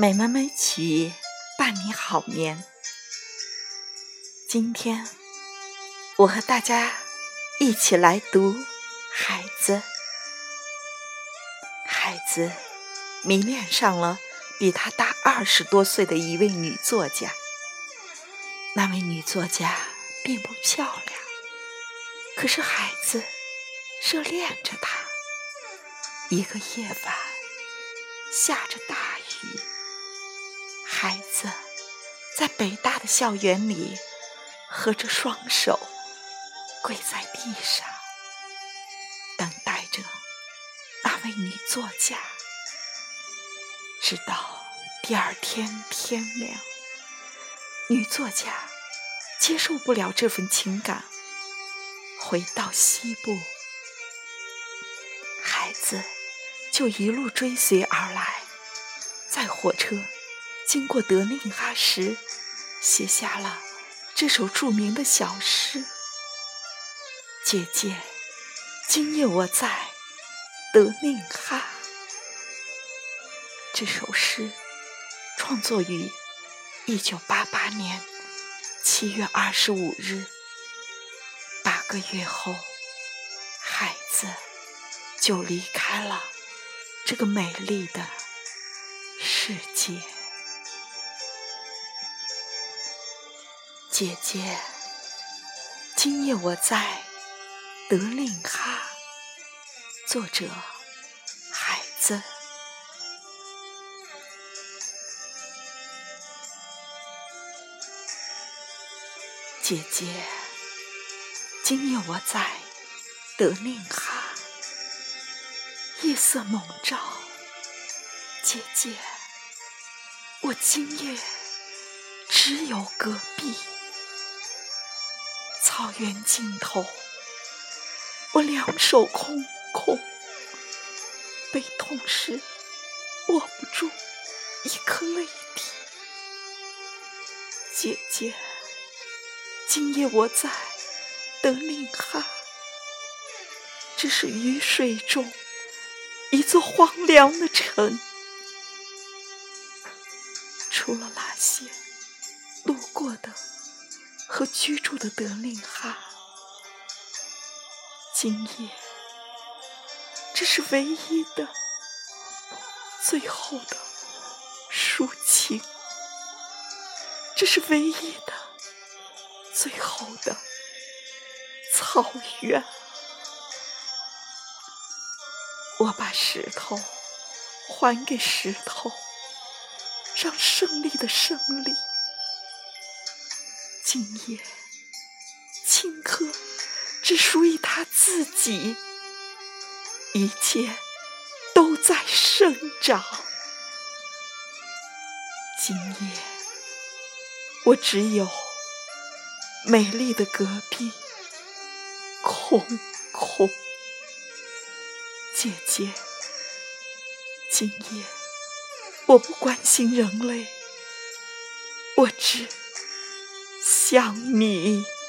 美文美曲伴你好眠。今天我和大家一起来读《孩子》。孩子迷恋上了比他大二十多岁的一位女作家。那位女作家并不漂亮，可是孩子热恋着她。一个夜晚，下着大雨。孩子在北大的校园里，合着双手跪在地上，等待着那位女作家。直到第二天天亮，女作家接受不了这份情感，回到西部，孩子就一路追随而来，在火车。经过德令哈时，写下了这首著名的小诗。姐姐，今夜我在德令哈。这首诗创作于一九八八年七月二十五日。八个月后，孩子就离开了这个美丽的世界。姐姐，今夜我在德令哈。作者：孩子。姐姐，今夜我在德令哈。夜色笼罩，姐姐，我今夜只有隔壁。草原尽头，我两手空空，悲痛时握不住一颗泪滴。姐姐，今夜我在德令哈，这是雨水中一座荒凉的城，除了那些路过的。和居住的德令哈，今夜，这是唯一的、最后的抒情，这是唯一的、最后的草原。我把石头还给石头，让胜利的胜利。今夜，青稞只属于他自己，一切都在生长。今夜，我只有美丽的隔壁，空空。姐姐，今夜我不关心人类，我只。想你。